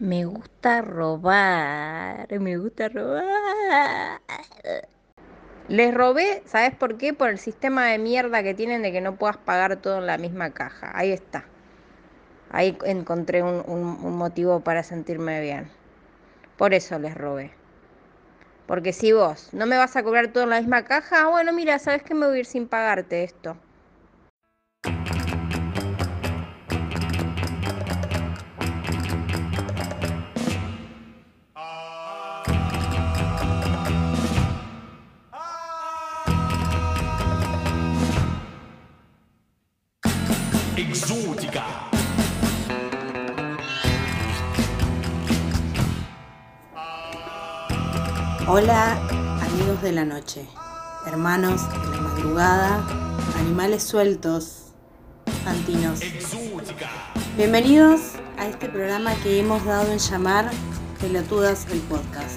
Me gusta robar, me gusta robar. Les robé, ¿sabes por qué? Por el sistema de mierda que tienen de que no puedas pagar todo en la misma caja. Ahí está. Ahí encontré un, motivo para sentirme bien. Por eso les robé. Porque si vos no me vas a cobrar todo en la misma caja, bueno, mira, ¿sabes qué? Me voy a ir sin pagarte esto. Exótica. Hola amigos de la noche, hermanos de la madrugada, animales sueltos, santinos. Bienvenidos a este programa que hemos dado en llamar Pelotudas el Podcast.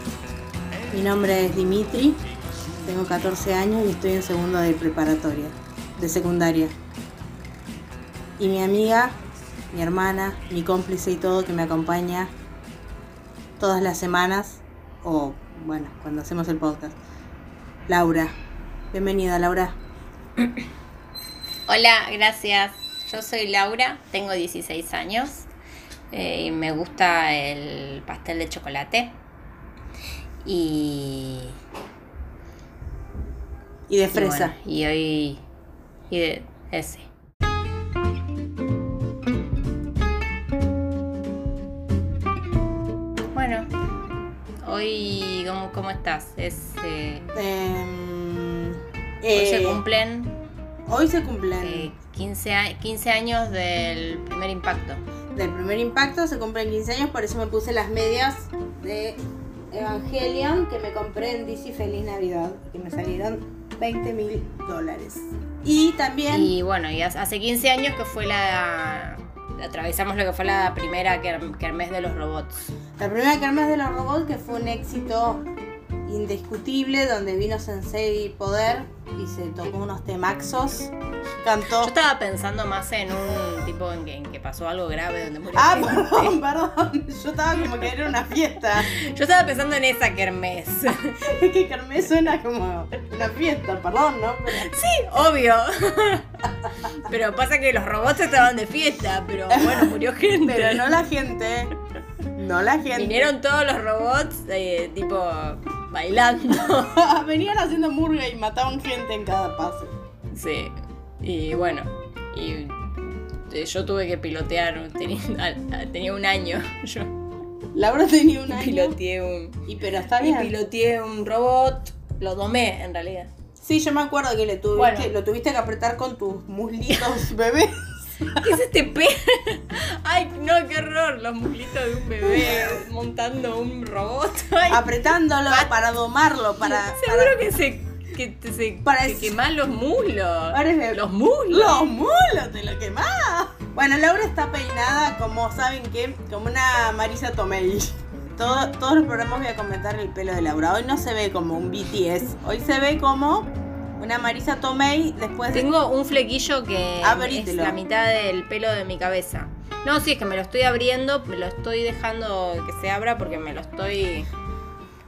Mi nombre es Dimitri, tengo 14 años y estoy en segundo de preparatoria, de secundaria. Y mi amiga, mi hermana, mi cómplice y todo que me acompaña todas las semanas o bueno, cuando hacemos el podcast. Laura. Bienvenida, Laura. Hola, gracias. Yo soy Laura, tengo 16 años eh, y me gusta el pastel de chocolate. Y. Y de y fresa. bueno, Y, hoy. Y de ese. ¿Cómo, estás? Es. eh, Em, hoy se eh, cumplen Hoy se cumplen. eh, 15, a- 15 años del primer impacto. Del primer impacto se cumplen 15 años, por eso me puse las medias de Evangelion que me compré en DC Feliz Navidad y que me salieron 20 mil dólares. Y también. Y bueno, y hace- hace 15 años que fue la. Atravesamos lo que fue la primera ker- kermés de los robots. La primera Kermés de los robots que fue un éxito indiscutible donde vino Sensei Poder y se tocó unos temaxos. Cantó. Yo estaba pensando más en un tipo en que, en que pasó algo grave donde murió Ah, perdón, perdón. Yo estaba como que era una fiesta. Yo estaba pensando en esa kermés. Es que Kermés suena como una fiesta, perdón, ¿no? Pero- Sí, obvio. Pero pasa que los robots estaban de fiesta, pero bueno, murió gente. Pero no la gente. No la gente. Vinieron todos los robots, eh, tipo, bailando. Venían haciendo murga y mataban gente en cada paso. Sí, y bueno, y eh, yo tuve que pilotear, tenía, tenía un año, yo Laura tenía un año. piloteé un, Y pero está y bien. piloteé un robot, lo domé en realidad. Sí, yo me acuerdo que le tuviste, Bueno. lo tuviste que apretar con tus muslitos bebés. ¿Qué es este pe? Ay, no, qué horror, los muslitos de un bebé montando un robot. Ay, apretándolo para domarlo, para. seguro para- que se, que te- se, te los muslos. Parece- Los muslos. ¡Los mulos! ¡Te lo quemás! Bueno, Laura está peinada como, ¿saben qué? Como una Marisa Tomei. Todo- todos los programas voy a comentar el pelo de Laura. Hoy no se ve como un BTS. Hoy se ve como una Marisa Tomei después de... Tengo un flequillo que es Abrítelo. la mitad del pelo de mi cabeza. No, sí, es que me lo estoy abriendo, me lo estoy dejando que se abra porque me lo estoy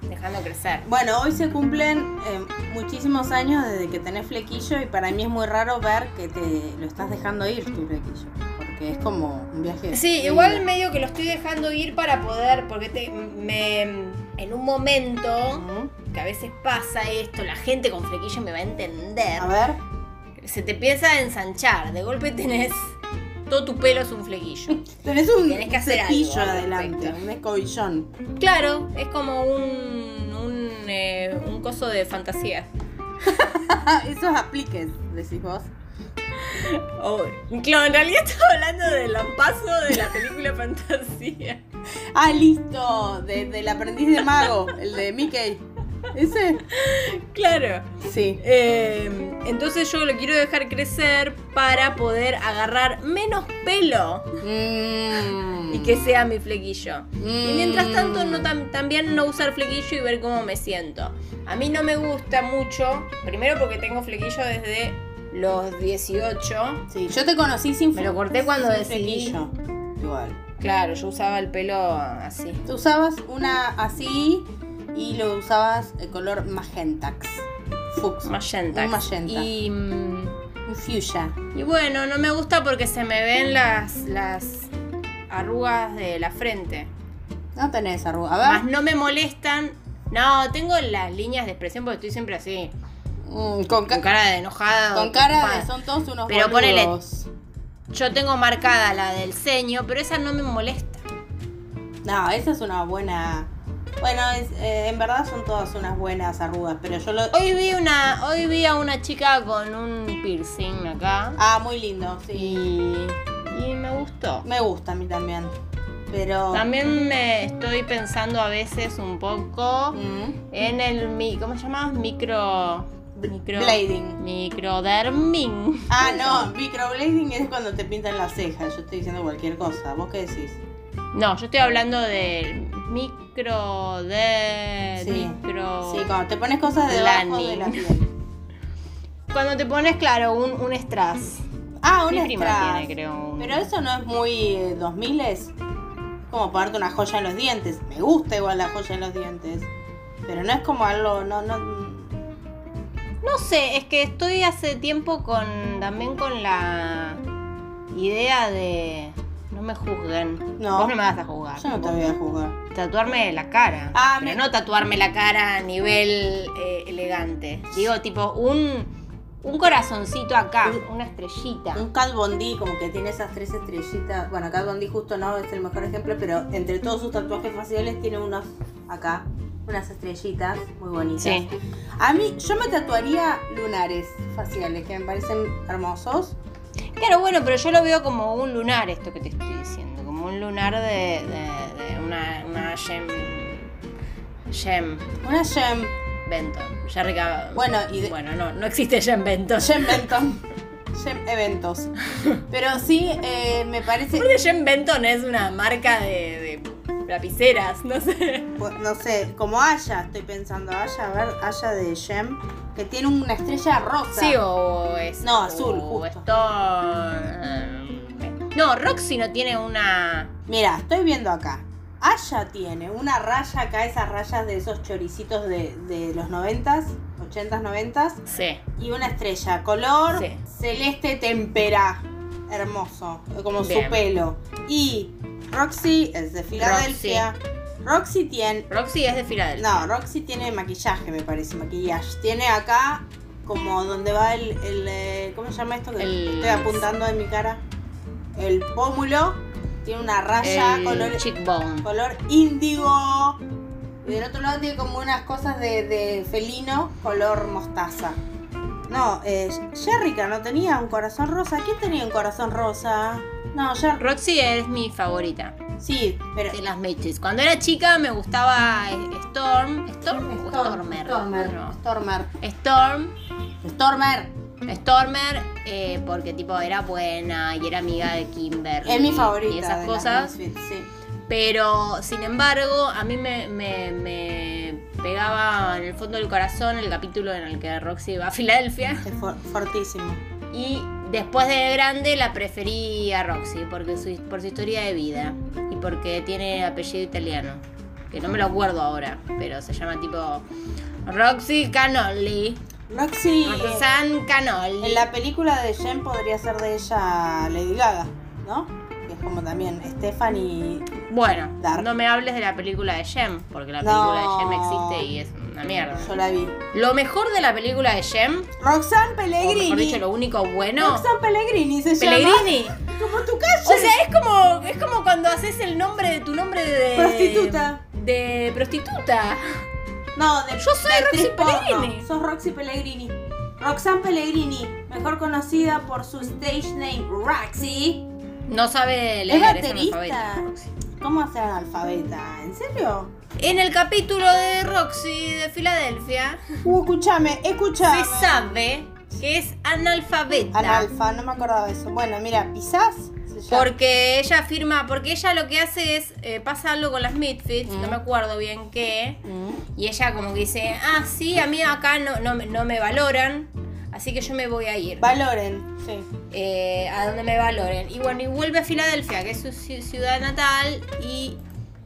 dejando crecer. Bueno, hoy se cumplen eh, muchísimos años desde que tenés flequillo y para mí es muy raro ver que te lo estás dejando ir tu flequillo. Porque es como un viaje. Sí, igual medio que lo estoy dejando ir para poder, porque te, me, en un momento. Que a veces pasa esto, la gente con flequillo me va a entender. A ver. Se te empieza a ensanchar, de golpe tenés, todo tu pelo es un flequillo. Tenés un Tenés que hacer cepillo algo al adelante, un escobillón. Claro, es como un, un, eh, un coso de fantasía. Esos apliques, decís vos. Oh, claro, en realidad estaba hablando del lampazo de la película Fantasía. Ah, listo, de- del aprendiz de mago, el de Mickey. ¿Ese? Claro. Sí. Eh, entonces yo lo quiero dejar crecer para poder agarrar menos pelo Mm. y que sea mi flequillo. Y mientras tanto no Mm. tam- también no usar flequillo y ver cómo me siento. A mí no me gusta mucho, primero porque tengo flequillo desde los 18. Sí, yo te conocí sin Me lo corté cuando decidí. flequillo. Igual. Claro, yo usaba el pelo así. Tú usabas una así y lo usabas el color magentax. Fux. Magenta. Un magenta. Y, mm, Un fuchsia. y bueno, no me gusta porque se me ven las, las arrugas de la frente. No tenés arruga. A Más no me molestan. No, tengo las líneas de expresión porque estoy siempre así. Mm, con, ca- Con cara de enojada. con cara de son todos unos Pero ponele-. Yo tengo marcada la del ceño, pero esa no me molesta. No, esa es una buena. Bueno, es- eh, en verdad son todas unas buenas arrugas, pero yo lo. Hoy vi una, hoy vi a una chica con un piercing acá. Ah, muy lindo, sí. Y, y me gustó. Me gusta a mí también. Pero. También me estoy pensando a veces un poco Mm. en el mi, ¿cómo se llama? Micro micro Blading. microderming. Ah, no, microblading es cuando te pintan las cejas. Yo estoy diciendo cualquier cosa. ¿Vos qué decís? No, yo estoy hablando del micro de Sí. micro Sí, cuando te pones cosas debajo de la piel. Cuando te pones claro un, un strass. Ah, un Mi prima strass. tiene, creo, un- Pero eso no es muy eh, 2000 es como ponerte una joya en los dientes. Me gusta igual la joya en los dientes. Pero no es como algo, no, no. No sé, es que estoy hace tiempo con también con la idea de no me juzguen. No. Vos no me vas a juzgar. Yo no te voy a juzgar. Tatuarme la cara. Ah, pero me- no tatuarme la cara a nivel eh, elegante. Digo, tipo, un, un corazoncito acá, una estrellita. Un Cat Von D, como que tiene esas tres estrellitas. Bueno, Cat Von D justo no es el mejor ejemplo, pero entre todos sus tatuajes faciales tiene unos acá, unas estrellitas muy bonitas. Sí. A mí, yo me tatuaría lunares faciales, que me parecen hermosos. Claro, bueno, pero yo lo veo como un lunar, esto que te estoy diciendo. Como un lunar de, de- de una, una gem. Gem Una gem, Benton. Jerrica. Bueno, y de- Bueno, no, no existe Gem Benton. gem Benton, gem eventos. Pero sí, eh, me parece, Aparte, Gem Benton es una marca de, de lapiceras, no sé. pues, no sé, como Aya, estoy pensando, Aya, a ver, Aya de gem, que tiene una estrella rosa. Sí, o es. No, azul, o justo. Stone- No, Roxy no tiene una. Mira, estoy viendo acá. Aya tiene una raya acá, esas rayas de esos choricitos de, de los noventas, ochentas, noventas, Sí. y una estrella, color Sí. celeste tempera, hermoso, como Bien. su pelo. Y Roxy es de Filadelfia. Roxy, tiene, Roxy es de Filadelfia. no, Roxy tiene maquillaje, me parece, maquillaje. Tiene acá como donde va el, el, eh, ¿cómo se llama esto que El- estoy apuntando en mi cara? El pómulo. Tiene una raya El color cheekbone. color índigo. Y del otro lado tiene como unas cosas de, de felino, color mostaza. No, eh, Jerrica no tenía un corazón rosa. ¿Quién tenía un corazón rosa? No, Jer Roxy es mi favorita Sí, pero. de las Matrix. Cuando era chica me gustaba eh, Storm. ¿Storm o Stormer? Stormer. No. Stormer. Storm. Stormer. Stormer, eh, porque tipo era buena y era amiga de Kimberly. Es mi favorita. Y esas de las cosas. Misfits, sí. Pero, sin embargo, a mí me, me- me pegaba en el fondo del corazón el capítulo en el que Roxy va a Filadelfia. Es for- fortísimo. Y después de grande la preferí a Roxy porque su- por su historia de vida y porque tiene apellido italiano. Que no me lo acuerdo ahora, pero se llama tipo Roxy Canoli. Roxy. Roxanne Canoli. En la película de Jen podría ser de ella Lady Gaga, ¿no? Que es como también Stephanie. Bueno, Dark. no me hables de la película de Jem, porque la No. película de Jem existe y es una mierda. Yo la vi. Lo mejor de la película de Jem, Roxanne o Pellegrini. mejor dicho, lo único bueno, Roxanne Pellegrini se llama. Pellegrini. Como tu calle. O sea, es como, es como cuando haces el nombre de tu nombre de. Prostituta. De prostituta. No, de, Yo soy de actriz Roxy porno. Pellegrini. Sos Roxy Pellegrini. Roxanne Pellegrini, mejor conocida por su stage name Roxy. No sabe leer, es baterista. analfabeta. ¿Cómo hacer analfabeta? ¿En serio? En el capítulo de Roxy de Filadelfia, Uh, escúchame, escúchame. se sabe que es analfabeta. Analfa, no me acordaba de eso. Bueno, mira, quizás Porque ella firma, porque ella lo que hace es, eh, pasa algo con las Midfits, Mm. no me acuerdo bien qué, Mm. y ella como que dice, ah, sí, a mí acá no, no, me- no me valoran, así que yo me voy a ir. Valoren, sí. Eh, a donde me valoren. Y bueno, y vuelve a Filadelfia, que es su ci- ciudad natal, y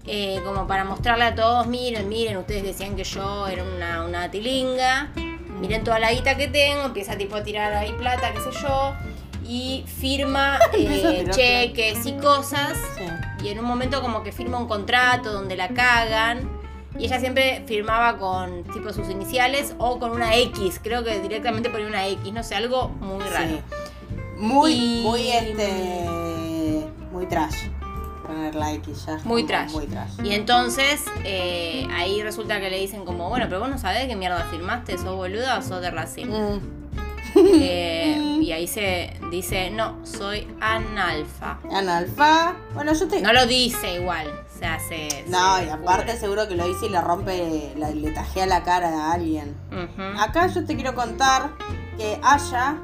eh, como para mostrarle a todos, miren, miren, ustedes decían que yo era una, una tilinga, miren toda la guita que tengo, empieza tipo a tirar ahí plata, qué sé yo, y firma eh, cheques y cosas, Sí. y en un momento como que firma un contrato donde la cagan. Y ella siempre firmaba con tipo sus iniciales o con una X, creo que directamente ponía una X, no sé, algo muy raro. Sí. Muy, Y- muy este. Muy trash. Poner la X ya. Muy trash. Muy trash. Y entonces eh, ahí resulta que le dicen como, bueno, pero vos no sabés qué mierda firmaste, sos boluda o sos de Racing. Mm. Eh, y ahí se dice, no, soy analfa. Analfa. Bueno, yo te. No lo dice igual, se hace... No, y aparte seguro que lo dice y le rompe, la- le tajea la cara a alguien. Acá yo te quiero contar que Aya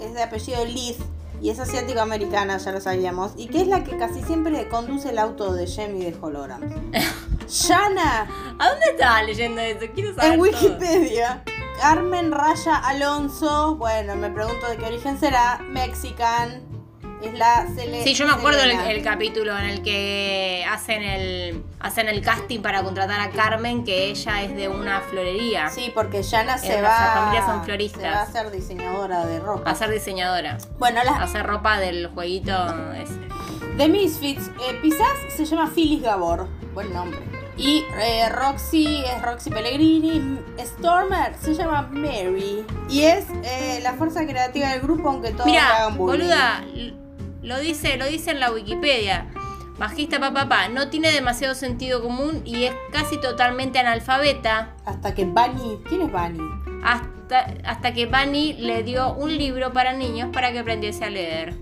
es de apellido Liz y es asiático americana, ya lo sabíamos, y que es la que casi siempre conduce el auto de y de Holograms. Shana, ¿A dónde estaba leyendo eso? Quiero saber en todo. Carmen Raya Alonso, bueno, me pregunto de qué origen será, mexican, es la Cele Sí, yo me acuerdo el, Selena. el capítulo en el que hacen el hacen el casting para contratar a Carmen, que ella es de una florería, Sí, porque Shana se En va, son floristas. se va a ser diseñadora de ropa. a ser diseñadora, Bueno, a las hacer ropa del jueguito ese. The Misfits, eh, Pisás se llama Phyllis Gabor, buen nombre. Y eh, Roxy es Roxy Pellegrini. Stormer se llama Mary. Y es eh, la fuerza creativa del grupo, aunque todos le Mira, hagan bullying. boluda, lo dice, lo dice en la Wikipedia. Bajista papá, papá, no tiene demasiado sentido común y es casi totalmente analfabeta. Hasta que Bunny. ¿Quién es Bunny? Hasta, hasta que Bunny le dio un libro para niños para que aprendiese a leer.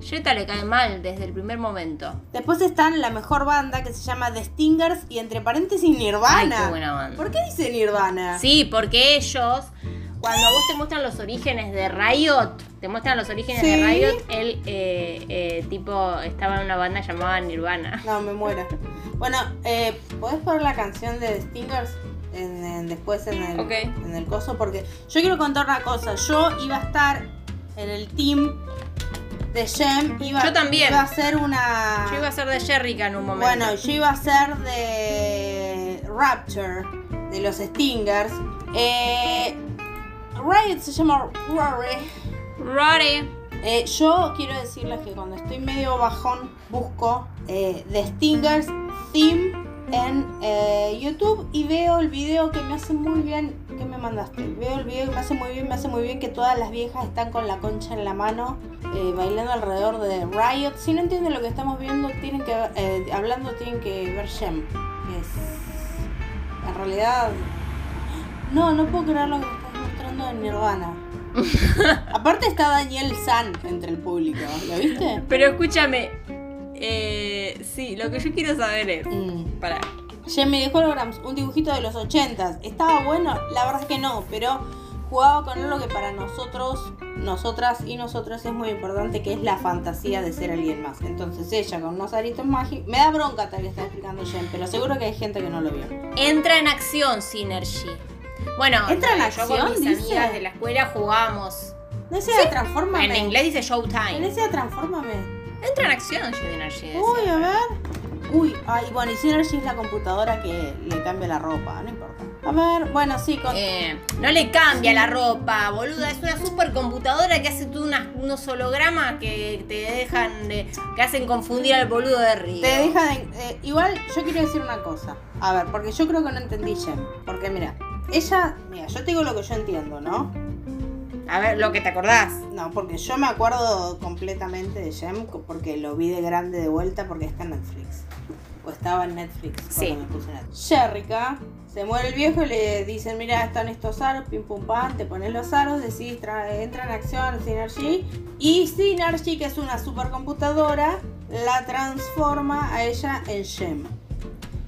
Jetta le cae mal desde el primer momento. Después están la mejor banda que se llama The Stingers y entre paréntesis Nirvana. Ay, qué buena banda. ¿Por qué dice Nirvana? Sí, porque ellos, cuando vos te muestran los orígenes de Riot, te muestran los orígenes Sí. de Riot, él, eh, eh, tipo, estaba en una banda llamada Nirvana. No, me muero. Bueno, eh, ¿podés poner la canción de The Stingers? En, en- después en el, Ok. en el coso, porque yo quiero contar una cosa. Yo iba a estar en el team de Gem. Iba, Yo también. Iba a ser una. Yo iba a ser de Jerrica en un momento. Bueno, yo iba a ser de Rapture, de los Stingers. Eh, Riot se llama Rory. Rory. Eh, yo quiero decirles que cuando estoy medio bajón busco eh, The Stingers Theme en eh, YouTube y veo el video que me hace muy bien. ¿Qué me mandaste? Veo el video que me hace muy bien, me hace muy bien que todas las viejas están con la concha en la mano eh, bailando alrededor de Riot. Si no entienden lo que estamos viendo, tienen que eh, hablando tienen que ver Gem, que es en realidad no, no puedo creer lo que me estás mostrando en Nirvana. Aparte está Daniel San entre el público, ¿lo viste? Pero escúchame. Eh, sí, lo que yo quiero saber es. Mm. Para. Jamie de Holograms, un dibujito de los 80 ¿Estaba bueno? La verdad es que no, pero jugaba con algo que para nosotros, nosotras y nosotros es muy importante, que es la fantasía de ser alguien más. Entonces ella con unos aritos mágicos... Me da bronca tal que está explicando Jen, pero seguro que hay gente que no lo vio. Entra en acción, Synergy. Bueno, ¿Entra en yo con acción, mis dice? amigas de la escuela jugábamos. No transfórmame. En inglés dice En Showtime. ese transfórmame. Entra en acción, Synergy. Uy, a ver. Uy, ay, bueno, y Synergy es la computadora que le cambia la ropa, no importa. A ver, bueno, sí, con... Eh, no le cambia la ropa, boluda. Es una supercomputadora que hace tú unas- unos hologramas que te dejan de, que hacen confundir al boludo de Río. Te deja de... eh, igual, yo quiero decir una cosa. A ver, porque yo creo que no entendí Jen. Porque mira, ella... Mira, yo te digo lo que yo entiendo, ¿no? A ver, lo que te acordás. No, porque yo me acuerdo completamente de Jem porque lo vi de grande de vuelta porque está en Netflix. O estaba en Netflix cuando Sí. me puse Netflix. Jerrica, se muere el viejo y le dicen, mira, están estos aros, pim pum pam, te pones los aros, decís, tra- entra en acción Synergy. Y Synergy, que es una supercomputadora, la transforma a ella en Gem.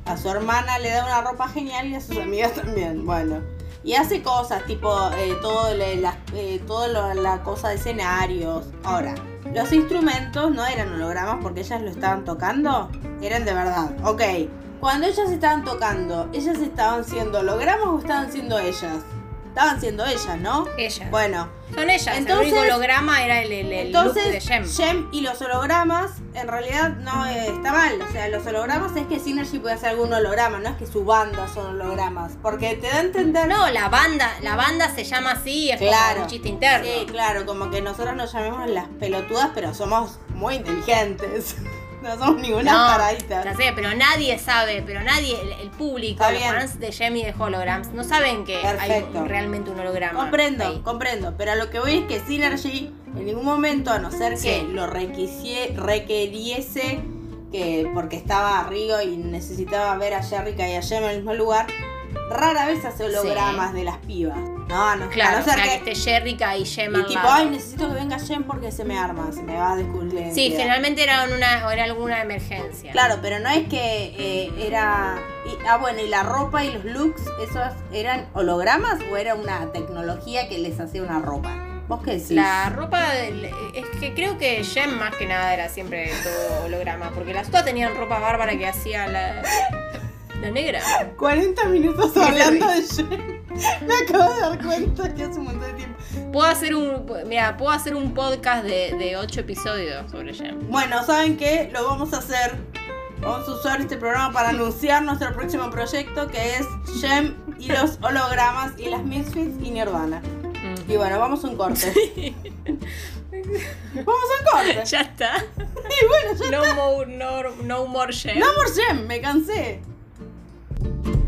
A su hermana le da una ropa genial y a sus amigas también. Bueno. Y hace cosas, tipo eh, todo la, eh, todo lo- la cosa de escenarios. Ahora, los instrumentos no eran hologramas porque ellas lo estaban tocando, eran de verdad. Ok, cuando ellas estaban tocando, ¿ellas estaban siendo hologramas o estaban siendo ellas? Estaban siendo ellas, ¿no? Ellas. Bueno, Son ellas. Entonces- el único holograma era el, el, el look entonces de Jem. Jem y los hologramas en realidad no eh, está mal. O sea, los hologramas es que Synergy puede hacer algún holograma, no es que su banda son hologramas. Porque te da a entender. No, la banda, la banda se llama así es Claro. como un chiste interno. Sí, claro, como que nosotros nos llamemos las pelotudas, pero somos muy inteligentes. No somos ninguna No, taradita. ya sé, pero nadie sabe, pero nadie, el, el público, los fans de y de Holograms, no saben que Perfecto. hay realmente un holograma. Comprendo, ahí. comprendo, pero a lo que voy es que Synergy en ningún momento, a no ser que lo requisie- requiriese, que porque estaba Rigo y necesitaba ver a Jerrica y a Jem en el mismo lugar, rara vez hace hologramas de las pibas. No, no, Claro, a no o sea, que, que esté Jerrica y Jem y tipo, lado. ay, necesito que venga Jem porque se me arma, se me va a descubrir. Sí, identidad". generalmente era, una, era alguna emergencia. Claro, pero no es que eh, era. y- ah, bueno, y la ropa y los looks, ¿esos eran hologramas o era una tecnología que les hacía una ropa? ¿Vos qué decís? La ropa, es que creo que Jem más que nada era siempre todo holograma, porque las otras tenían ropa bárbara que hacía la, la negra. 40 minutos Sí, hablando de Jem. Me acabo de dar cuenta que hace un montón de tiempo. Puedo hacer un, mira, puedo hacer un podcast de, de 8 episodios sobre Jem. Bueno, ¿saben qué? Lo vamos a hacer. Vamos a usar este programa para anunciar nuestro próximo proyecto que es Jem y los hologramas y las Misfits y Nirvana. Y bueno, vamos a un corte. vamos a un corte. Ya está. Y bueno, ya No more, no, no more Jem. No por Jem, me cansé. you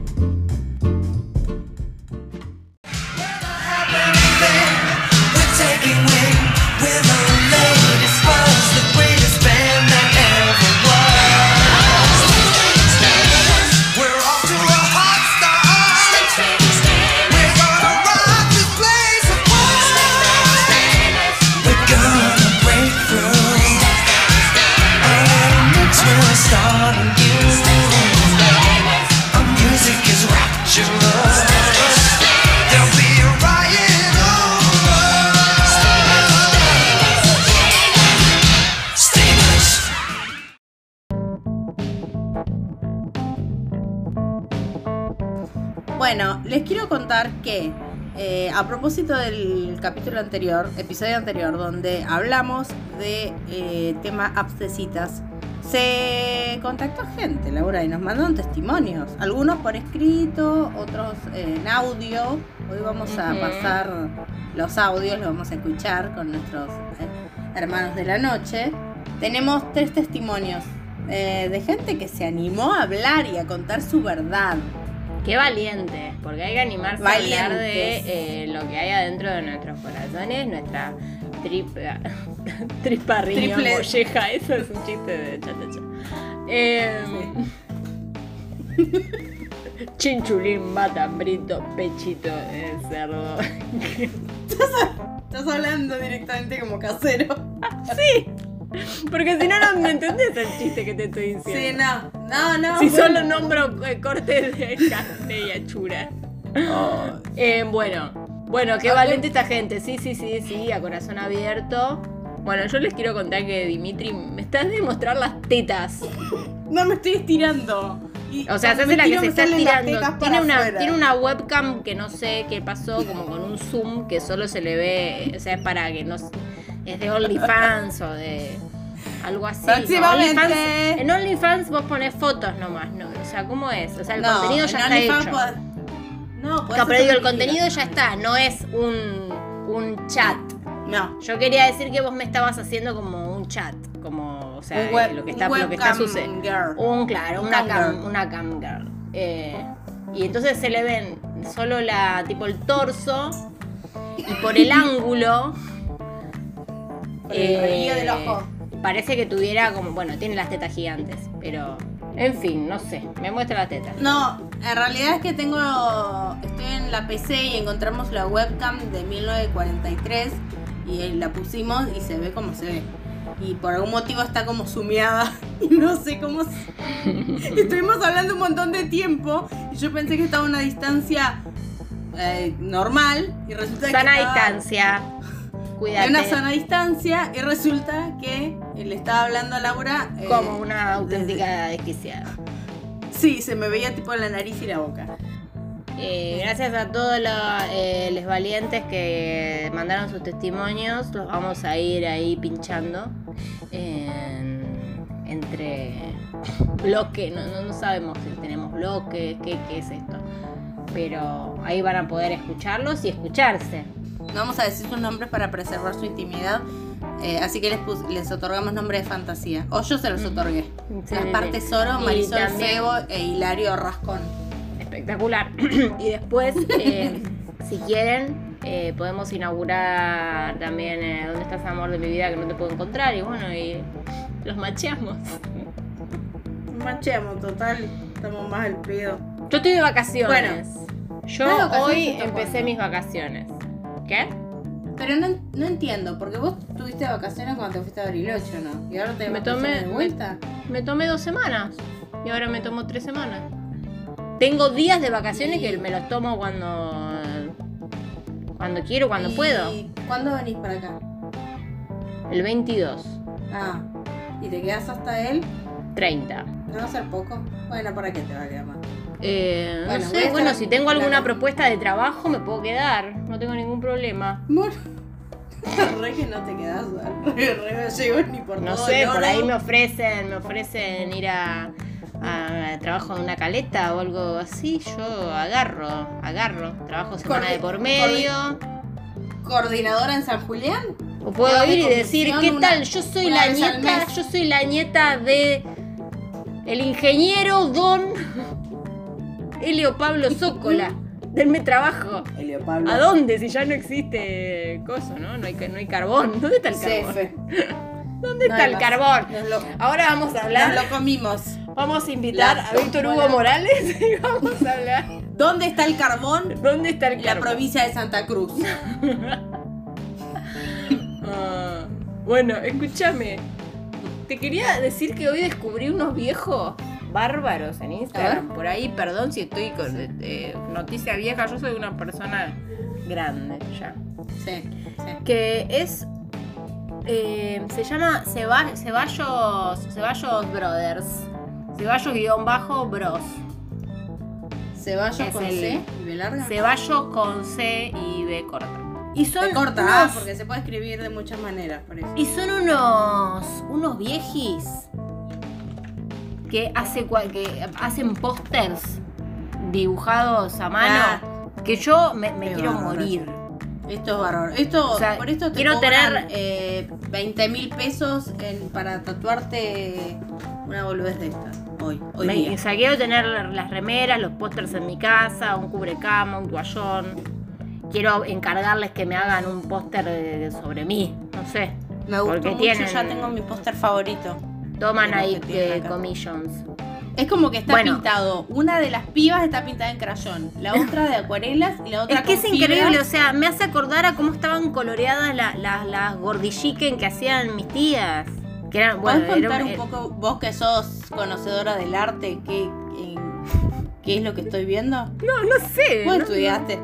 Bueno, les quiero contar que eh, a propósito del capítulo anterior, episodio anterior, donde hablamos de eh, tema citas, se contactó gente, Laura, y nos mandaron testimonios. Algunos por escrito, otros eh, en audio. Hoy vamos a Ujú. pasar los audios, los vamos a escuchar con nuestros eh, hermanos de la noche. Tenemos tres testimonios eh, de gente que se animó a hablar y a contar su verdad. Qué valiente, porque hay que animarse a hablar de eh, lo que hay adentro de nuestros corazones, nuestra tripa, tripa riñón Triple- molleja, eso es un chiste de cha cha cha. Em, Chinchulín, matambrito, pechito de cerdo. Estás hablando directamente como casero. sí, porque si no, no me entendés el chiste que te estoy diciendo. Sí, no. No, no. Si bueno. solo nombro eh, cortes de carne y achura. Eh, bueno, bueno, qué A valiente esta gente. Sí, sí, sí, sí, a corazón abierto. Bueno, yo les quiero contar que Dimitri me estás de mostrar las tetas. No me estoy estirando. Y O sea, hace la que se está estirando. Tiene una, afuera. tiene una webcam que no sé qué pasó, como con un zoom que solo se le ve, o sea, es para que no. Es de OnlyFans o de. Algo así. ¿no? Próximamente. OnlyFans- en OnlyFans vos ponés fotos nomás, ¿no? O sea, ¿cómo es? O sea, el No, contenido ya está hecho. podés- No, podés No, pero digo, el contenido ya está, no es un, un chat. No. Yo quería decir que vos me estabas haciendo como un chat, como, o sea, web- eh, lo que está, lo que está sucediendo. girl. Un, claro, Un una cam cam, girl. una cam girl. Eh, y entonces se le ven solo la, tipo el torso y por el ángulo. El rabillo del ojo. Parece que tuviera como, bueno, tiene las tetas gigantes, pero, en fin, no sé, me muestra las tetas. No, en realidad es que tengo. Estoy en la PC y encontramos la webcam de 1943 y eh, la pusimos y se ve como se ve. Y por algún motivo está como sumeada y no sé cómo. se- Estuvimos hablando un montón de tiempo y yo pensé que estaba a una distancia eh, normal y resulta que. Sana estaba distancia. Cuídate. De una sana distancia y resulta que le estaba hablando a Laura. eh, Como una auténtica desquiciada. Sí, se me veía tipo la nariz y la boca. Eh, gracias a todos los, eh, valientes que mandaron sus testimonios, los vamos a ir ahí pinchando en- entre bloques. No, no, no sabemos si tenemos bloques, qué, qué es esto. Pero ahí van a poder escucharlos y escucharse. No vamos a decir sus nombres para preservar su intimidad. eh, así que les, pus- les otorgamos nombre de fantasía. O yo se los otorgué. Sí, Las sí, partes sí. Oro, Y Marisol también- Febo e Hilario Rascón. espectacular. y después, eh, si quieren, eh, podemos inaugurar también eh, ¿Dónde estás, amor de mi vida? Que no te puedo encontrar. Y bueno, y los macheamos. Machemos, total. Estamos más al pedo. Yo estoy de vacaciones. Yo ¿estás de vacaciones hoy empecé mis vacaciones. ¿Qué? Pero no, no entiendo, porque vos tuviste vacaciones cuando te fuiste a Bariloche, ¿no? Y ahora te Me tomé- de vuelta. Me tomé dos semanas. Y ahora me tomo tres semanas. Tengo días de vacaciones que me los tomo cuando. Cuando quiero, cuando ¿Y puedo. ¿Cuándo venís para acá? El 22, Ah, ¿y te quedas hasta él? 30. ¿No va a ser poco? Bueno, ¿para qué te va a quedar más? Eh, no Bueno, sé, estar bueno, si tengo alguna propuesta de trabajo me puedo quedar, no tengo ningún problema. Bueno, re que no te quedas, re, re no llego ni por No todo sé, por ahí me ofrecen, me ofrecen ir a, a trabajo en una caleta o algo así, yo agarro, agarro, trabajo semana Cordi- de por medio. ¿Coordinadora en San Julián? O puedo ir y decir, ¿qué una- tal? Yo soy la nieta, yo soy la nieta de el ingeniero Don Helio Pablo Zócola. Denme trabajo. Pablo. ¿A dónde? Si ya no existe cosa, ¿no? No hay, no hay carbón. ¿Dónde está el carbón? Cefe. ¿Dónde No está el carbón? Lo, Ahora vamos a hablar. nos lo comimos. Vamos a invitar a Víctor Hugo. Morales y vamos a hablar. ¿Dónla está el carbón? ¿Dónde está el En la carbón? provincia de Santa Cruz. Ah, bueno, escúchame. Te quería decir que hoy descubrí unos viejos bárbaros en Instagram. Por ahí, perdón si estoy con eh, noticia vieja. Yo soy una persona grande ya. Sí, sí. Que es. eh, se llama Ceba- Ceballos, Ceballos Brothers. Ceballos guion bajo bros. Ceballos Es con el- C y B larga. Ceballos con C y B corta. Y son Se corta, ah, porque se puede escribir de muchas maneras, parece. Y son unos unos viejis que hace cua- que hacen pósters dibujados a mano Ah. que yo me, quiero morir. Esto es bárbaro. Esto, O sea, por esto te quiero cobran, tener- eh, 20 mil pesos en- para tatuarte una boludez de estas. Hoy, hoy Me- día. o sea, quiero tener las remeras, los pósters en mi casa, un cubrecama, un toallón. Quiero encargarles que me hagan un póster sobre mí, no sé. Me gustó porque mucho, tienen- ya tengo mi póster favorito. Toman De ahí acá. commissions. Es como que está Bueno. pintado. Una de las pibas está pintada en crayón, la otra de acuarelas y la otra Es que es increíble, fibras. o sea, me hace acordar a cómo estaban coloreadas la- la- las gordilliquen que hacían mis tías. Que eran, bueno, ¿Puedes contar un- un eh, poco, vos que sos conocedora del arte, qué, qué, qué es lo que estoy viendo? No, no sé. Vos ¿no? estudiaste.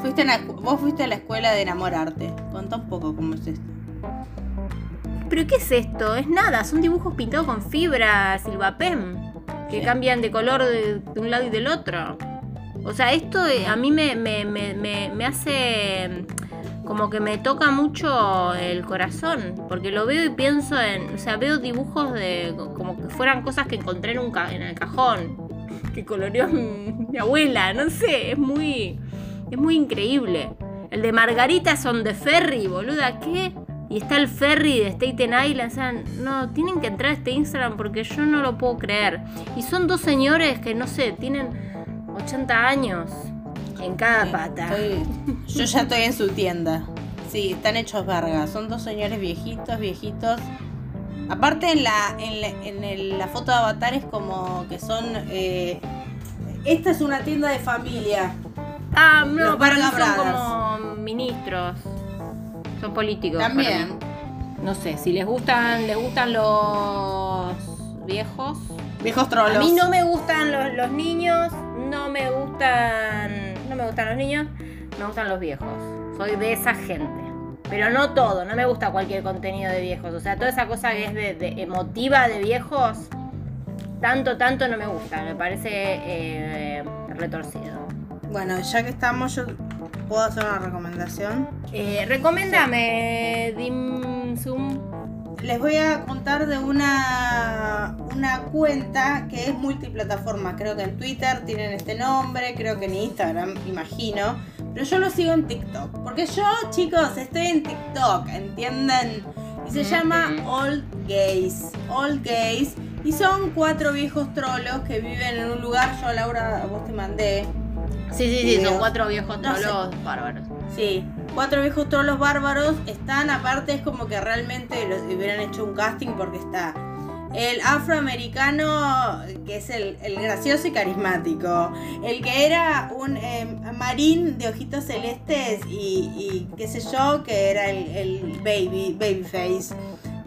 Fuiste a la vos fuiste a la escuela de enamorarte. Contá un poco cómo es esto. ¿Pero qué es esto? Es nada, son dibujos pintados con fibra silvapem que Sí. cambian de color de, de un lado y del otro. O sea, esto eh, a mí me, me, me, me, me hace mm, como que me toca mucho el corazón, porque lo veo y pienso en, o sea, veo dibujos de como que fueran cosas que encontré en, un ca- en el cajón, que coloreó mi, mi abuela, no sé, es muy, es muy increíble. El de Margarita son de Ferry, boluda, ¿qué? Y está el ferry de Staten Island. O sea, no, tienen que entrar a este Instagram porque yo no lo puedo creer. Y son dos señores que, no sé, tienen 80 años en cada pata. estoy- yo ya estoy en su tienda. Sí, están hechos vergas. Son dos señores viejitos, viejitos. Aparte en la, en la, en el- la foto de avatar es como que son... eh, esta es una tienda de familia. Ah, no, para son como ministros. Son políticos. También. No sé, si les gustan, les gustan los viejos. Viejos trolos. A mí no me gustan los, los niños, no me gustan. No me gustan los niños, me gustan los viejos. Soy de esa gente. Pero no todo, no me gusta cualquier contenido de viejos. O sea, toda esa cosa que es de, de emotiva de viejos, tanto, tanto no me gusta. Me parece eh, retorcido. Bueno, ya que estamos, yo puedo hacer una recomendación. Eh, recomendame Dim Sum. Les voy a contar de una, una cuenta que es multiplataforma. Creo que en Twitter tienen este nombre, creo que en Instagram, imagino. Pero yo lo sigo en TikTok. Porque yo, chicos, estoy en TikTok, ¿entienden? Y se llama Old Gays. Old Gays. Y son cuatro viejos trolos que viven en un lugar. Yo, Laura, a vos te mandé. Sí, sí, sí, son cuatro viejos No sé. trolos bárbaros. Sí, cuatro viejos trolos bárbaros están, aparte es como que realmente lo- hubieran hecho un casting porque está el afroamericano que es el, el gracioso y carismático, el que era un eh, marín de ojitos celestes y, y qué sé yo, que era el, el baby, babyface.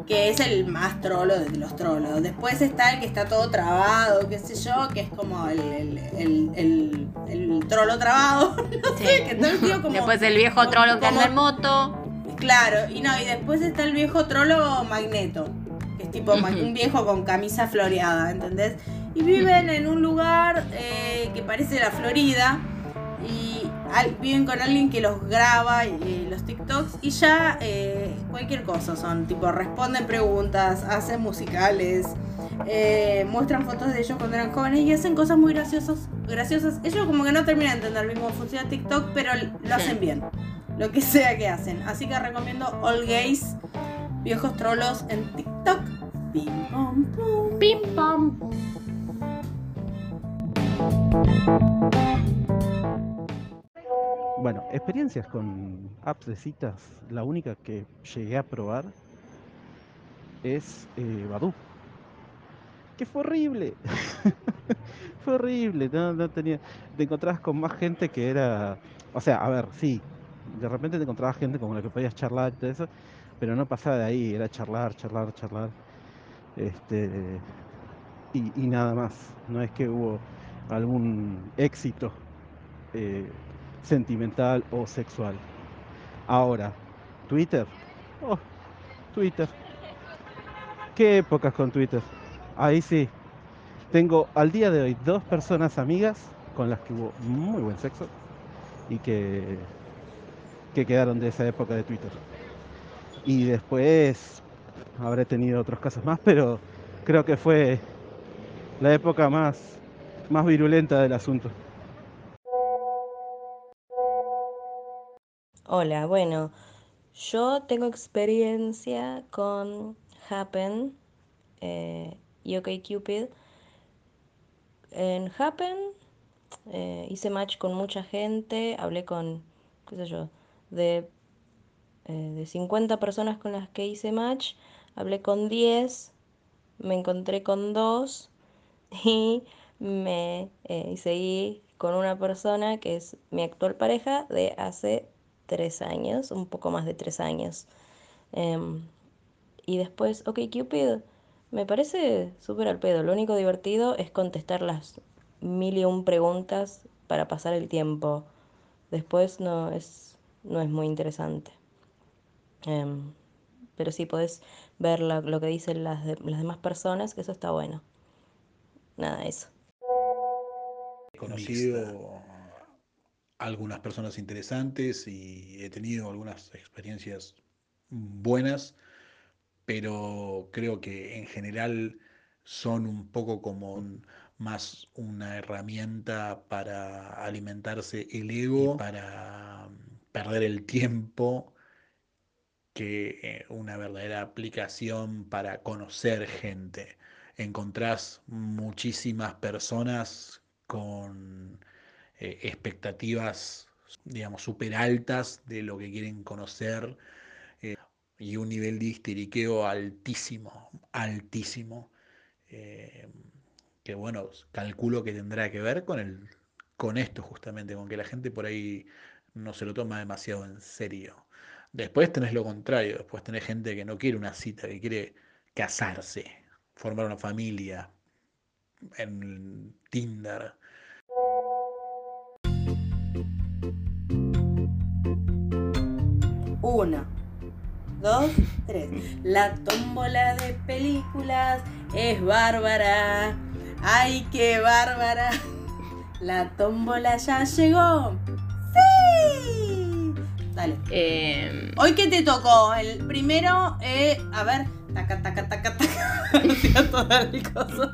Que es el más trolo de los trolos. Después está el que está todo trabado, qué sé yo, que es como el, el, el, trolo trabado. no sé, que todo el tío como. Después el viejo como- trolo que anda en moto. Claro, y no, y después está el viejo trolo Magneto, que es tipo un viejo con camisa floreada, ¿entendés? Y viven en un lugar eh, que parece la Florida y al- viven con alguien que los graba eh, los TikToks y ya eh, cualquier cosa son, tipo responden preguntas, hacen musicales, eh, muestran fotos de ellos cuando eran jóvenes y hacen cosas muy graciosas, graciosas. Ellos como que no terminan de entender bien cómo funciona TikTok, pero lo hacen bien lo que sea que hacen. Así que recomiendo All Gays, viejos trolos en TikTok. Pim, pam, pum. Pim pam. Bueno, experiencias con apps de citas, la única que llegué a probar es eh, Badoo. Que fue horrible. fue horrible, no, no tenía. Te encontrabas con más gente que era. O sea, a ver, sí. De repente te encontrabas gente con la que podías charlar y todo eso, pero no pasaba de ahí, era charlar, charlar, charlar. Este. Y, nada más. No es que hubo algún éxito. eh, sentimental o sexual. Ahora, Twitter. Oh, Twitter. Qué épocas con Twitter. Ahí sí. Tengo al día de hoy dos personas amigas con las que hubo muy buen sexo y que, que quedaron de esa época de Twitter. Y después habré tenido otros casos más, pero creo que fue la época más, más virulenta del asunto. Hola, bueno, yo tengo experiencia con Happen eh, y OkCupid. En Happen eh, hice match con mucha gente, hablé con, qué sé yo, de, eh, de 50 personas con las que hice match, hablé con 10, me encontré con dos y me eh, y seguí con una persona que es mi actual pareja de hace tres años, un poco más de tres años. Em, y después, ok, Cupid, me parece súper al pedo. Lo único divertido es contestar las mil y un preguntas para pasar el tiempo. Después no es, no es muy interesante. Em, pero sí podés ver la- lo que dicen las, de- las demás personas, que eso está bueno. Nada, eso. He conocido algunas personas interesantes y he tenido algunas experiencias buenas, pero creo que en general son un poco como un- más una herramienta para alimentarse el ego, y para mm, perder el tiempo que eh, una verdadera aplicación para conocer gente. Encontrás muchísimas personas con eh, expectativas, digamos, súper altas de lo que quieren conocer eh, y un nivel de histeriqueo altísimo, altísimo. eh, que bueno, calculo que tendrá que ver con el, con esto justamente, con que la gente por ahí no se lo toma demasiado en serio. Después tenés lo contrario, después tenés gente que no quiere una cita, que quiere casarse, formar una familia en Tinder. Uno, dos, tres. La tómbola de películas es bárbara. ¡Ay, qué bárbara! La tómbola ya llegó. ¡Sí! Dale. Eh, Hoy que te tocó, el primero, eh, a ver, taca, taca, taca, taca. Toda el coso.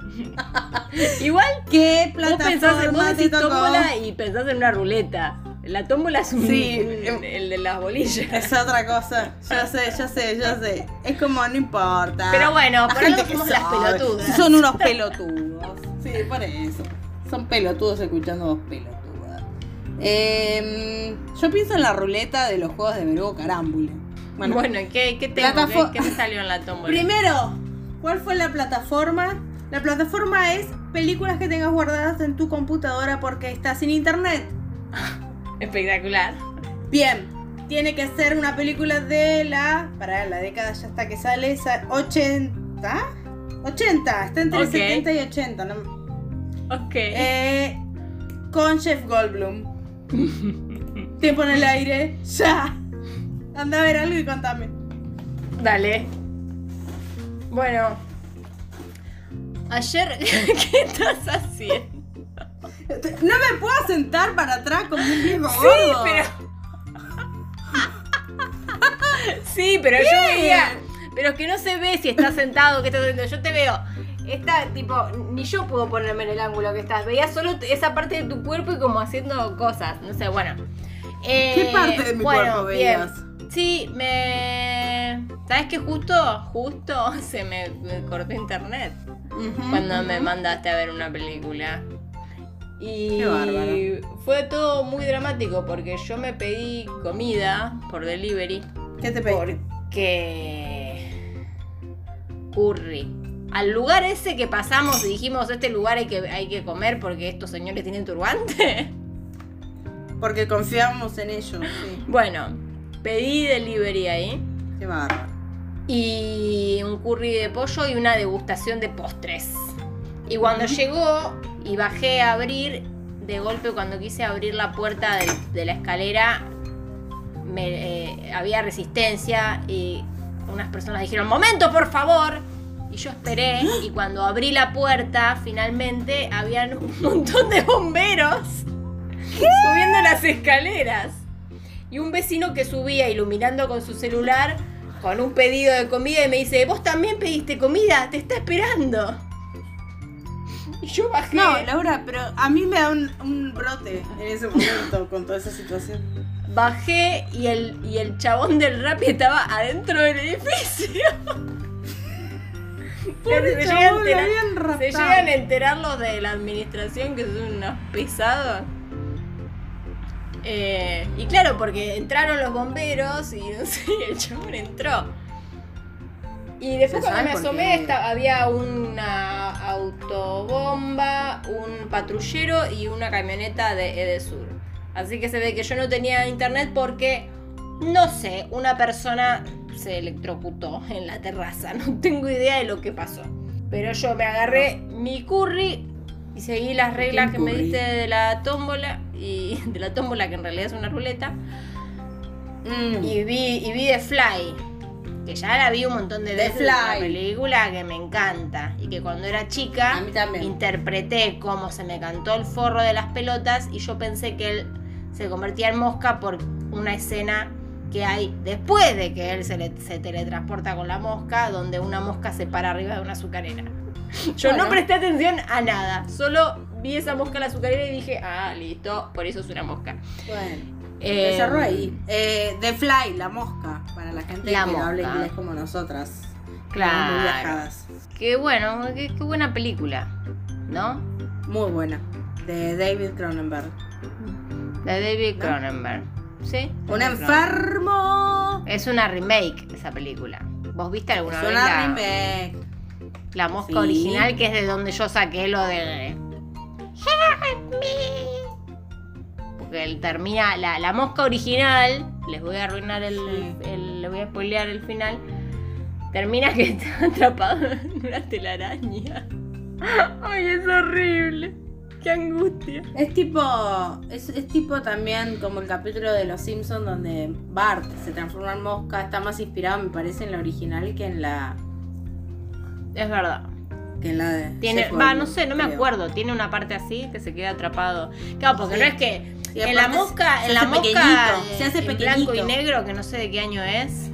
igual, ¿Qué vos pensás en vos plataforma te decís tocó? tómbola y pensás en una ruleta. La tómbola es un, Sí, un- el de las bolillas. Es otra cosa. Ya sé, ya sé, ya sé. Es como, no importa. Pero bueno, La por gente que somos las sabe. pelotudas. Son unos pelotudos. Sí, por eso. Son pelotudos escuchando vos pelotudas. Eh, yo pienso en la ruleta de los juegos de Verbo Carámbula. Bueno, Bueno, ¿qué, qué tengo? ¿Qué, qué me salió en la tómbola? primero, ¿cuál fue la plataforma? La plataforma es películas que tengas guardadas en tu computadora porque estás sin internet. Espectacular. Bien, tiene que ser una película de la. Para la década ya está que sale. esa- 80. 80, está entre Ok. 70 y 80. ¿no? Ok. Eh, con Jeff Goldblum. Tiempo en el aire. Ya. Anda a ver algo y contame. Dale. Bueno. Ayer, ¿qué estás haciendo? No me puedo sentar para atrás como un viejo Sí, gordo. pero. Sí, pero yo veía. Pero es que no se ve si estás sentado, que estás haciendo. Yo te veo. Está tipo, ni yo puedo ponerme en el ángulo que estás. Veía solo esa parte de tu cuerpo y como haciendo cosas. No sé, bueno. Eh, ¿Qué parte de mi bueno, cuerpo bien. veías? Sí, me. ¿Sabes qué? Justo, justo se me, cortó internet cuando me mandaste a ver una película. Y Qué bárbaro. fue todo muy dramático porque yo me pedí comida por delivery ¿Qué te pediste? porque curry. Al lugar ese que pasamos y dijimos, este lugar hay que, hay que comer porque estos señores tienen turbante. Porque confiamos en ellos. Sí. Bueno, pedí delivery ahí. Qué bárbaro. y un curry de pollo y una degustación de postres. Y cuando llegó y bajé a abrir, de golpe cuando quise abrir la puerta de, de la escalera, me, eh, había resistencia y unas personas dijeron, momento por favor. Y yo esperé y cuando abrí la puerta, finalmente habían un montón de bomberos subiendo las escaleras. Y un vecino que subía iluminando con su celular con un pedido de comida y me dice, vos también pediste comida, te está esperando. Yo bajé. No, Laura, pero a mí me da un, un brote en ese momento con toda esa situación. Bajé y el, y el chabón del rap estaba adentro del edificio. Pobre se, chabón, llegan enterar, se llegan a enterar los de la administración que son unos pesados. Eh, y claro, porque entraron los bomberos y no sé, el chabón entró. Y después cuando me asomé qué. esta- había una autobomba, un patrullero y una camioneta de Edesur. Así que se ve que yo no tenía internet porque, no sé, una persona se electrocutó en la terraza. No tengo idea de lo que pasó. Pero yo me agarré mi curry y seguí las reglas que me diste de la tómbola. Y de la tómbola que en realidad es una ruleta. Mm. Y vi, y vi The Fly. Que ya la vi un montón de The veces. Fly. película que me encanta. Y que cuando era chica A mí también. interpreté cómo se me cantó el forro de las pelotas. Y yo pensé que él se convertía en mosca por una escena que hay después de que él se, le- se teletransporta con la mosca, donde una mosca se para arriba de una azucarera. Yo no presté atención a nada, solo vi esa mosca en la azucarera y dije, ah, listo, por eso es una mosca. Bueno, Eh, cerró ahí. Eh, The Fly, la mosca, para la gente La que no habla mosca. inglés como nosotras. Muy Claro. viajadas. Qué bueno, qué, qué buena película, ¿no? Muy buena. De David Cronenberg. De David ¿No? Cronenberg. ¿Sí? Un enfermo. Es una remake esa película. ¿Vos viste alguna Es vez una la, remake. la mosca Sí. original que es de donde yo saqué lo de Help me? Él termina la, la mosca original, les voy a arruinar el, el- les voy a spoilear el final. Termina que está atrapado en una telaraña. Ay, es horrible. Qué angustia. Es tipo. Es, es tipo también como el capítulo de Los Simpsons donde Bart se transforma en mosca. Está más inspirado, me parece, en la original que en la. Es verdad. que en la de. Tiene, va, no sé, no me acuerdo. Tiene una parte así que se queda atrapado. Claro, porque Sí. no es que en la mosca, en la mosca se hace en blanco y negro, que no sé de qué año es.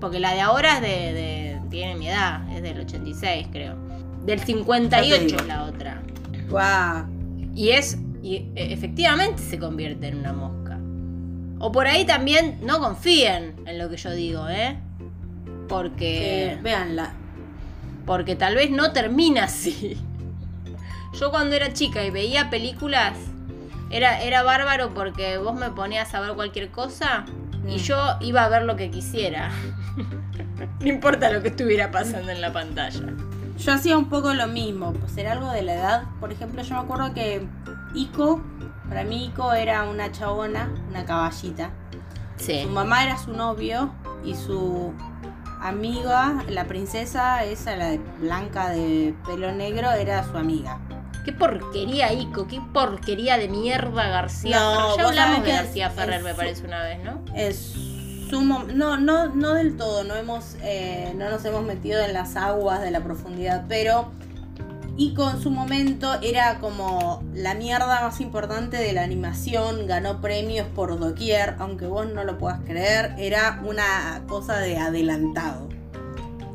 Porque la de ahora es de, de- tiene mi edad, es del 86, creo. Del Ya te 58 digo. la otra. Guau. Y es y e- efectivamente se convierte en una mosca. O por ahí también no confíen en lo que yo digo, ¿eh? Porque Eh, véanla. porque tal vez no termina así. Yo cuando era chica y veía películas, era, era bárbaro porque vos me ponías a ver cualquier cosa y Mm. yo iba a ver lo que quisiera. no importa lo que estuviera pasando en la pantalla. Yo hacía un poco lo mismo, pues era algo de la edad. Por ejemplo, yo me acuerdo que Ico, para mí Ico era una chabona, una caballita. Sí. Su mamá era su novio y su amiga, la princesa, esa, la blanca de pelo negro, era su amiga. Qué porquería, Ico, qué porquería de mierda García No, Ferrer. Ya hablamos de García Ferrer, es me parece una vez, ¿no? Es su mom- no, no, no del todo, no hemos, eh, no nos hemos metido en las aguas de la profundidad, pero Ico en su momento era como la mierda más importante de la animación, ganó premios por doquier, aunque vos no lo puedas creer, era una cosa de adelantado.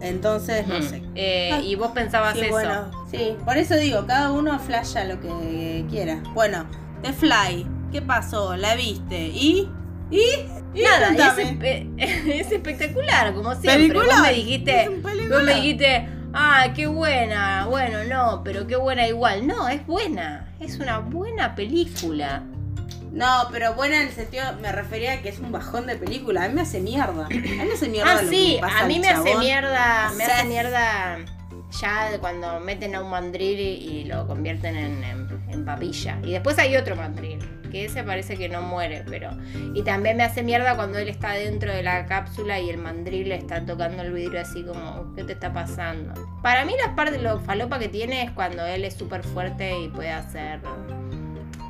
Entonces, no Mm. sé. Eh, Ah, y vos pensabas Sí, eso. bueno, sí, por eso digo, cada uno flasha lo que quiera. Bueno, The Fly, ¿qué pasó? ¿La viste? ¿Y? ¿Y? ¿Y? Nada, es, Contame. espe- es espectacular, como siempre. Vos me dijiste, vos me dijiste, ah, qué buena. Bueno, no, pero qué buena igual. No, es buena. Es una buena película. No, pero buena en el sentido, me refería a que es un bajón de película. A mí me hace mierda. A mí me hace mierda. Ah, lo sí, pasa a mí me hace mierda, me hace mierda ya de cuando meten a un mandril y, y lo convierten en, en- en papilla. Y después hay otro mandril, que ese parece que no muere, pero... Y también me hace mierda cuando él está dentro de la cápsula y el mandril le está tocando el vidrio así como, ¿qué te está pasando? Para mí la parte, lo falopa que tiene es cuando él es súper fuerte y puede hacer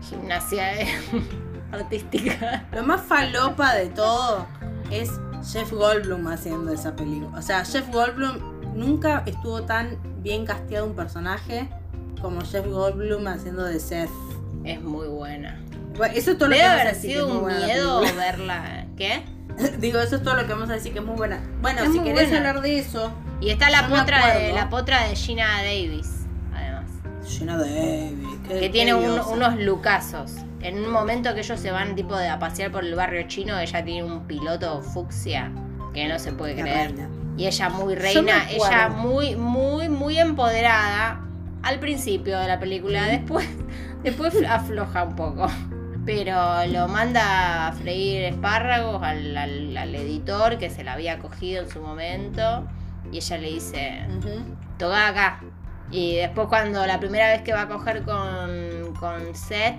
gimnasia eh, artística. Lo más falopa de todo es Jeff Goldblum haciendo esa película. O sea, Jeff Goldblum nunca estuvo tan bien casteado un personaje como Jeff Goldblum haciendo de Seth. Es muy buena. Eso es todo lo que vamos a decir sido un miedo verla. ¿Qué? Digo, eso es todo lo que vamos a decir que es muy buena. Bueno, Es si querés buena. hablar de eso, Y está la potra de la potra de Gina Davis, además. llena de Que tiene un- unos lucazos. En un momento que ellos se van tipo de a pasear por el barrio chino, ella tiene un piloto fucsia que no se puede La creer. reina. Y ella muy reina, ella muy, muy, muy empoderada al principio de la película. Después, después afloja un poco. Pero lo manda a freír espárragos al, al- al editor que se la había cogido en su momento. Y ella le dice, Ujú. toca acá. Y después cuando la primera vez que va a coger con, con Seth,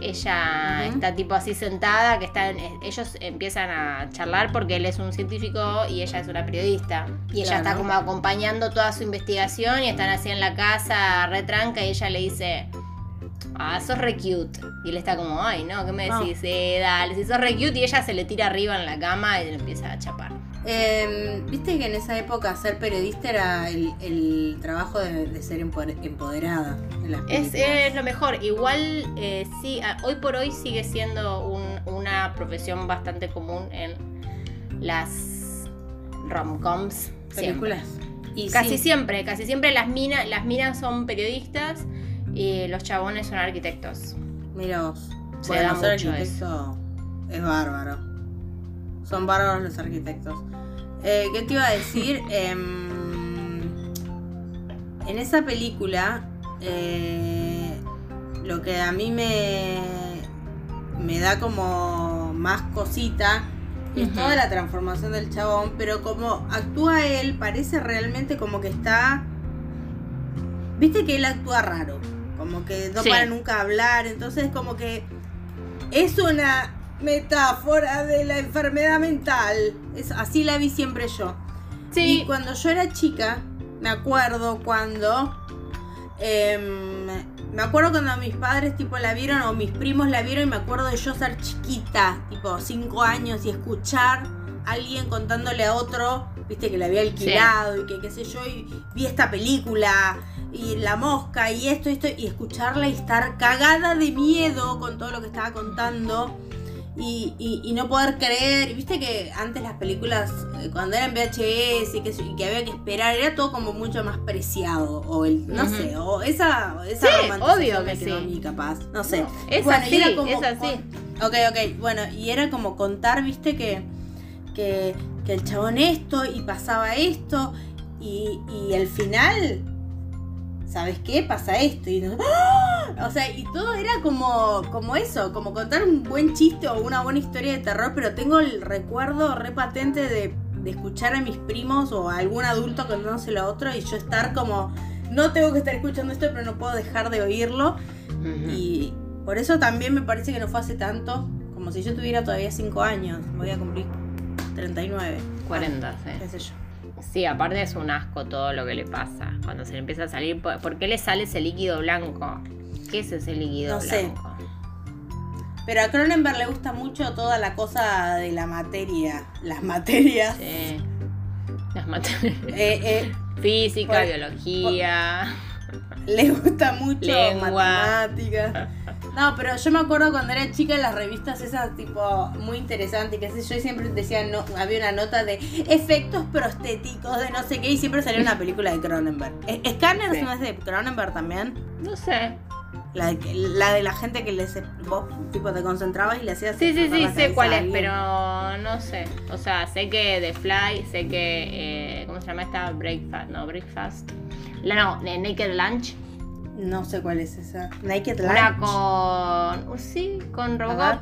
ella está tipo así sentada, que están, ellos empiezan a charlar porque él es un científico y ella es una periodista. Y ella Claro. está como acompañando toda su investigación y están así en la casa retranca y ella le dice, ah, sos re cute. Y él está como, ay, no, ¿qué me Ah. decís? Eh, dale, si sos re cute y ella se le tira arriba en la cama y le empieza a chapar. Eh, Viste que en esa época ser periodista era el, el trabajo de, de ser empoder- empoderada en las Es, es lo mejor. Igual, eh, sí, hoy por hoy sigue siendo un- una profesión bastante común en las romcoms. películas. Y Casi sí, siempre, casi siempre las minas, las minas son periodistas y los chabones son arquitectos. Mira vos. Se Bueno, da ser mucho arquitecto es bárbaro. Son bárbaros los arquitectos. Eh, ¿Qué te iba a decir? Em, en esa película, eh, lo que a mí me, me da como más cosita es toda la transformación del chabón, pero como actúa él, parece realmente como que está... Viste que él actúa raro, como que no Sí. para nunca hablar, entonces como que es una metáfora de la enfermedad mental. Es, así la vi siempre yo. Sí, Y cuando yo era chica, me acuerdo cuando. em, me acuerdo cuando mis padres tipo la vieron o mis primos la vieron y me acuerdo de yo ser chiquita, tipo 5 años y escuchar a alguien contándole a otro viste que la había alquilado y que qué sé yo, y vi esta película y la mosca y esto, esto, y escucharla y estar cagada de miedo con todo lo que estaba contando. Y, y- y no poder creer, y viste que antes las películas, eh, cuando eran VHS y que, y que había que esperar, era todo como mucho más preciado, o el, no sé, o esa, esa Sí, obvio que sí. mí capaz, no sé. Es Bueno, así, era como es así. Ok, ok, bueno, y era como contar, viste, que, que, que el chabón esto y pasaba esto y, y al final, ¿sabes qué? Pasa esto y no- ¡Ah! O sea, y todo era como, como eso, como contar un buen chiste o una buena historia de terror, pero tengo el recuerdo re patente de, de escuchar a mis primos o a algún adulto contándoselo a otro y yo estar como, no tengo que estar escuchando esto, pero no puedo dejar de oírlo. Y por eso también me parece que no fue hace tanto, como si yo tuviera todavía 5 años. Voy a cumplir 39. 40, Ah, qué sí. sé yo. Sí, aparte es un asco todo lo que le pasa. Cuando se le empieza a salir. ¿Por por qué le sale ese líquido blanco? ¿Qué es ese líquido No sé. Pero a Cronenberg le gusta mucho toda la cosa de la materia. Las materias. Sí. Las materias. Eh, eh, Física, Por- biología. le gusta mucho Lengua. matemáticas. No, pero yo me acuerdo cuando era chica las revistas esas tipo muy interesantes, que sé yo, y siempre decían, no, había una nota de efectos prostéticos de no sé qué, y siempre salía una película de Cronenberg. Eh, ¿Scanners Sí. no es de Cronenberg también? No sé. La de, la de la gente que les, vos tipo te concentrabas y le hacías Sí, sí, sí, sé cuál es, pero no sé. O sea, sé que The Fly, sé que. eh, ¿Cómo se llama esta? Breakfast. No, Breakfast. La no, eh, Naked Lunch. No sé cuál es esa. Naked Una Lunch. con. uh, Sí, con Robot.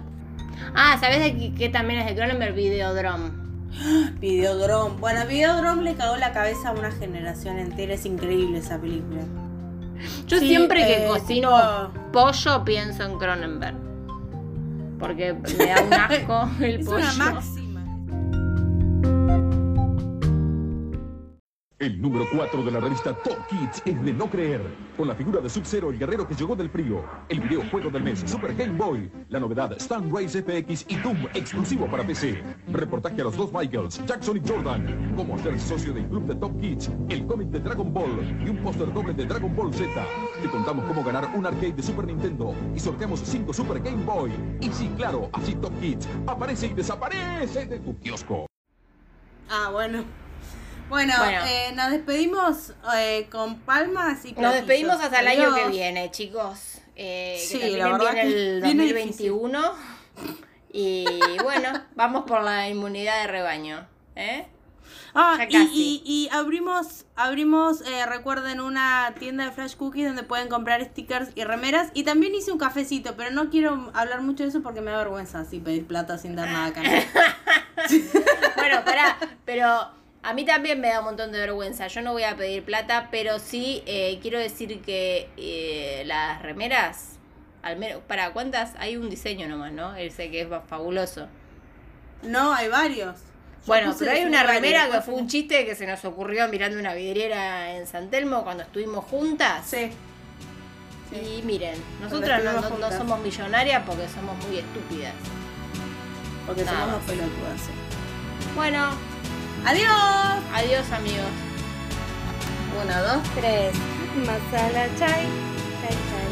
Ah, ¿sabes de qué, qué también es de Cronenberg? Videodrome. Videodrome. Bueno, Videodrome le cagó la cabeza a una generación entera. Es increíble esa película. Yo Sí, siempre que eh, cocino tipo- pollo pienso en Cronenberg. Porque me da un asco el Es pollo. una. El número 4 de la revista Top Kids es de no creer, con la figura de Sub-Zero, el guerrero que llegó del frío, el videojuego del mes Super Game Boy, la novedad Stan Race FX y Doom exclusivo para PC. Reportaje a los dos Michaels, Jackson y Jordan, cómo ser socio del club de Top Kids, el cómic de Dragon Ball y un póster doble de Dragon Ball Z. Te contamos cómo ganar un arcade de Super Nintendo y sorteamos 5 Super Game Boy. Y sí, claro, así Top Kids aparece y desaparece de tu kiosco. Ah, bueno. Bueno, Bueno. eh, nos despedimos eh, con palmas y Nos platillos. despedimos hasta el año que viene, chicos. Eh, Sí, que la verdad bien que el viene 2021. Y bueno, vamos por la inmunidad de rebaño. ¿eh? Ah, Ya y, y- y abrimos, abrimos eh, recuerden, una tienda de Flash Cookies donde pueden comprar stickers y remeras. Y también hice un cafecito, pero no quiero hablar mucho de eso porque me da vergüenza así pedir plata sin dar nada a cambio. Bueno, pará, pero a mí también me da un montón de vergüenza. Yo no voy a pedir plata, pero sí eh, quiero decir que eh, las remeras, al menos, ¿para cuántas? Hay un diseño nomás, ¿no? Ese que es fabuloso. No, hay varios. Yo Bueno, pero hay una remera que fue un chiste que se nos ocurrió mirando una vidriera en San Telmo cuando estuvimos juntas. Sí. Y miren, nosotras no, somos millonarias porque somos muy estúpidas. Porque Nada somos pelotudas. sí. Bueno, Adiós. Adiós amigos. Uno, dos, tres. Masala chai. Chai chai.